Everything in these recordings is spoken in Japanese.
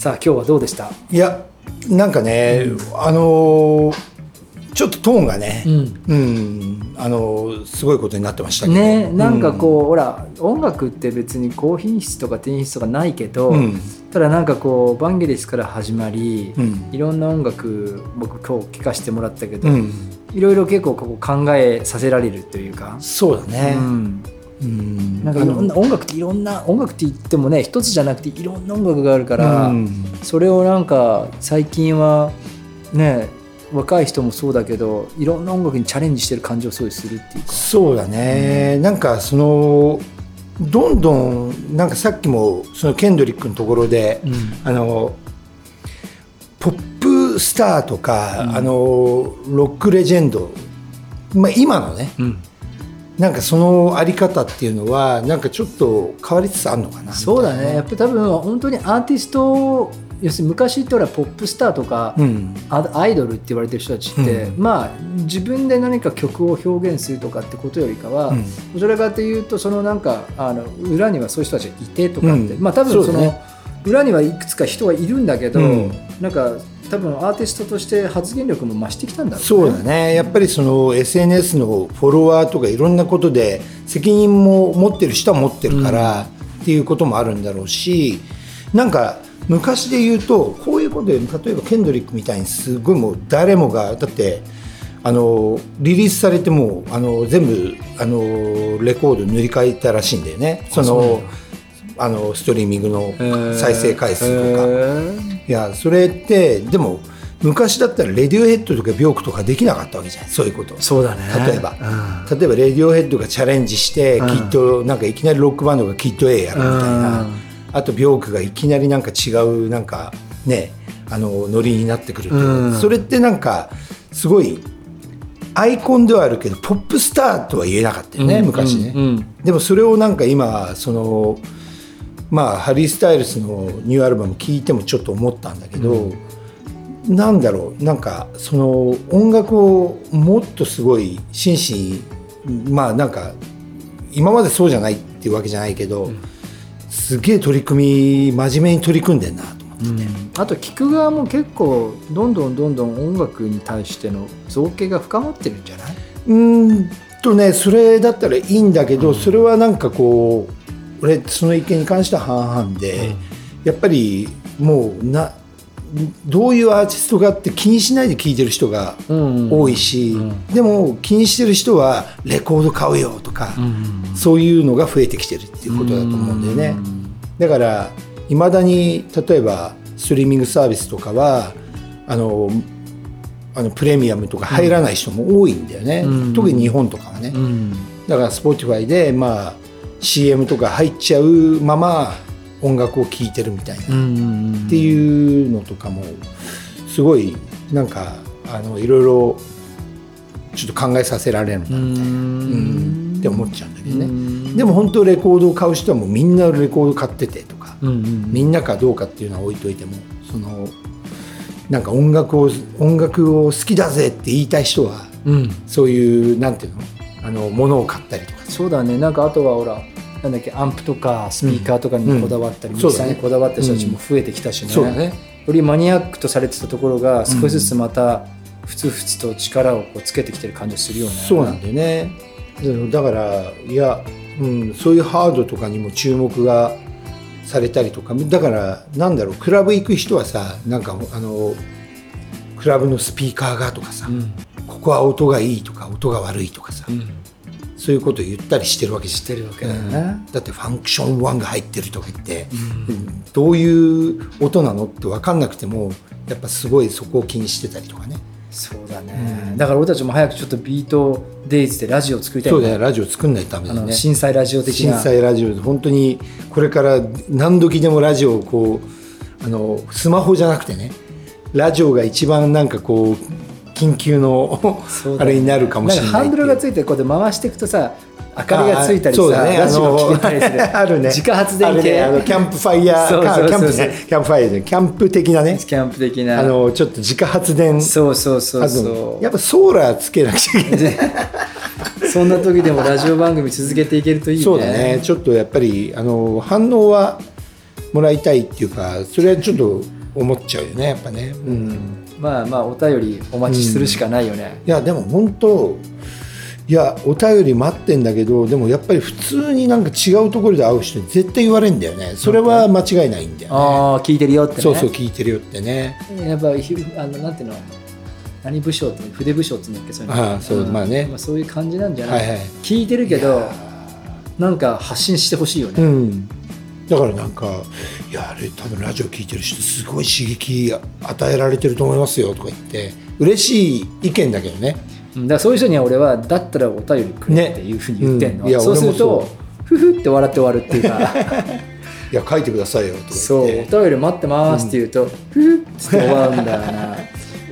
さあ今日はどうでした？いやなんかね、あのーちょっとトーンがね、うん、あのーすごいことになってましたけど。ねなんかこう、ほら音楽って別に高品質とか低品質とかないけど、うん。ただなんかこうバンゲリスから始まり、うん。いろんな音楽僕今日聴かせてもらったけど、うん。いろいろ結構こう考えさせられるというか、そうだね、うん。うんなんかいろんな音楽っていろんな音楽って言ってもね一つじゃなくていろんな音楽があるから、うん。それをなんか最近はね若い人もそうだけどいろんな音楽にチャレンジしてる感じをすごいするっていうか。そうだね、なんかそのどんどんなんかさっきもそのケンドリックのところで、あのポップスターとか、あのロックレジェンド、まあ、今のねうんなんかそのあり方っていうのはなんかちょっと変わりつつあるのかな？そうだね。やっぱり多分本当にアーティスト要するに昔ってほらポップスターとか、うん。アアイドルって言われてる人たちって、うん。まあ自分で何か曲を表現するとかってことよりかは、うん。どちらかというとそのなんかあの裏にはそういう人たちがいてとかって、うんまあ多分その裏にはいくつか人はいるんだけど、うん。なんか多分アーティストとして発言力も増してきたんだろうね。そうだね。やっぱりその SNS のフォロワーとかいろんなことで責任も持ってる人は持ってるから、っていうこともあるんだろうしなんか昔で言うとこういうことで例えばケンドリックみたいにすごいもう誰もがだってあのリリースされてもうあの全部あのレコード塗り替えたらしいんだよね。そのあのストリーミングの再生回数とか。へいやそれってでも昔だったらレディオヘッドとかビョークとかできなかったわけじゃん。そういうこと。ーそうだね。例えば、うん。例えばレディオヘッドがチャレンジして、うん。きっとなんかいきなりロックバンドがキッド A やるみたいな、うん。あとビョークがいきなりなんか違うなんかねあのノリになってくるっていそれってなんかすごいアイコンではあるけどポップスターとは言えなかったよね、うん。昔ね、でもそれをなんか今そのまあハリー・スタイルスのニューアルバム聴いてもちょっと思ったんだけど、なんだろうなんかその音楽をもっとすごい真摯にまあなんか今までそうじゃないっていうわけじゃないけど、すげえ取り組み真面目に取り組んでんなと思って。あと聞く側も結構どんどんどんどん音楽に対しての造形が深まってるんじゃない？うーんとねそれだったらいいんだけど、それはなんかこう俺その意見に関しては半々で、やっぱりもうなどういうアーティストがって気にしないで聴いてる人がうん。多いし、でも気にしてる人はレコード買うよとか、そういうのが増えてきてるっていうことだと思うんだよね。だからいまだに例えばストリーミングサービスとかはあのあのプレミアムとか入らない人も多いんだよね、うん。特に日本とかはね、うん。だから Spotify で、まあ、CM とか入っちゃうまま音楽を聴いてるみたいな、うんっていうのとかもすごいなんかあのいろいろちょっと考えさせられるな、ううん。んって思っちゃうんだけどね、うん。でも本当レコードを買う人はもうみんなレコード買っててとか、うんうん。みんなかどうかっていうのは置いといてもそのなんか音楽を音楽を好きだぜって言いたい人はうん。そういうなんていうの？あの物を買ったりとか。そうだね。なんかあとはほらなんだっけアンプとかスピーカーとかにこだわったり、うんミキサーにこだわった人たちも増えてきたしね,、そうだね。よりマニアックとされてたところが少しずつまたふつふつと力をこうつけてきてる感じするよね。そうなんだよね。だからいや、うん、そういうハードとかにも注目がされたりとか。だからなんだろうクラブ行く人はさなんかあのクラブのスピーカーがとかさ、うんここは音がいいとか音が悪いとかさ、うん。そういうことを言ったりしてるわけしてるわけだだよね。だってファンクション1が入ってるとか言って、どういう音なのって分かんなくてもやっぱすごいそこを気にしてたりとかね。そうだね、だから俺たちも早くちょっとビートデイズでラジオ作りたいそうねだよラジオ作んないとダメあだよね。の震災ラジオ的震な災ラジオで本当にこれから何時でもラジオをこうあのスマホじゃなくてねラジオが一番なんかこう緊急のあれになるかもしれないハンドルがついてこうやって回していくとさ明かりがついたりさ、ねラジオ聞けたりする。あるね。自家発電系、ねあのキャンプファイヤーそうそうそうそう。キャンプねキャンプファイヤーでキャンプ的なね。キャンプ的な。あのちょっと自家発電そうそうそうあそとうやっぱソーラーつけなくちゃいけない。そんな時でもラジオ番組続けていけるといいね。そうだね。ちょっとやっぱりあの反応はもらいたいっていうかそれはちょっと思っちゃうよねやっぱね。うんまあまあお便りお待ちするしかないよね、いやでも本当いやお便り待ってんだけどでもやっぱり普通になんか違うところで会う人に絶対言われるんだよね。それは間違いないんだよね。ああ聞いてるよってね。そうそう聞いてるよってね。やっぱひあのなんていうの？何武将って筆武将って言うんだっけ？そういうの。ああそうまあね。まあ、そういう感じなんじゃない、はいはい。聞いてるけどなんか発信してほしいよね、うんだからなんか「いやあれ多分ラジオ聞いてる人すごい刺激与えられてると思いますよ」とか言って嬉しい意見だけどね。うんだからそういう人には俺はだったらお便りくれっていうふうに言ってんの、ねうんそうするとふふって笑って終わるっていうか。いや書いてくださいよとかそうお便り待ってますって言うと、ふふっつって終わるんだよな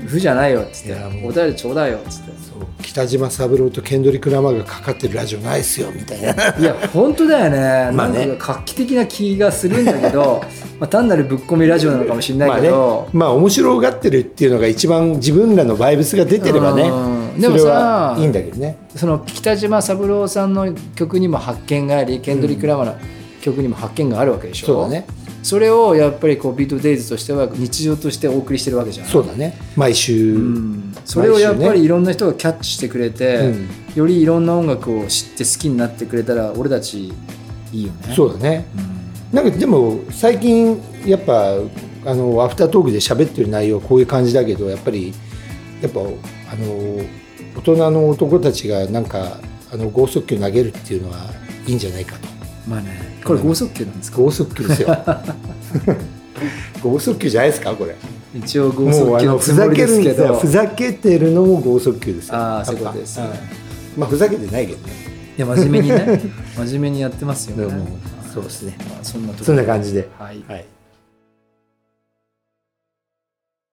ふじゃないよっつってお便りちょうだいよっつって。北島三郎とケンドリック・ラマーがかかってるラジオないっすよみたいな。いや本当だよね。まあね。なんか画期的な気がするんだけど まあ単なるぶっ込みラジオなのかもしれないけど、まあ面白がってるっていうのが一番自分らのバイブスが出てればね。うん。でもさはいいんだけどね。その北島三郎さんの曲にも発見がありケンドリック・ラマーの曲にも発見があるわけでしょ、そうだねそれをやっぱりこうビートデイズとしては日常としてお送りしてるわけじゃん。そうだね。毎週、うん。それをやっぱりいろんな人がキャッチしてくれて、うん。よりいろんな音楽を知って好きになってくれたら俺たちいいよね。そうだね。うん。なんかでも最近やっぱあのアフタートークで喋ってる内容はこういう感じだけどやっぱりやっぱあの大人の男たちがなんかあの剛速球投げるっていうのはいいんじゃないかとまあね。これ剛速球なんですか、剛速球ですよ。剛速球じゃないですか？これ。一応剛速球ふざけるんですけどふざけてるのも剛速球です。よあーそういうことです。ねまあふざけてないけどね。いや真面目にね。真面目にやってますよね。そうですね。まあ、そんなそんな感じで。はい。はい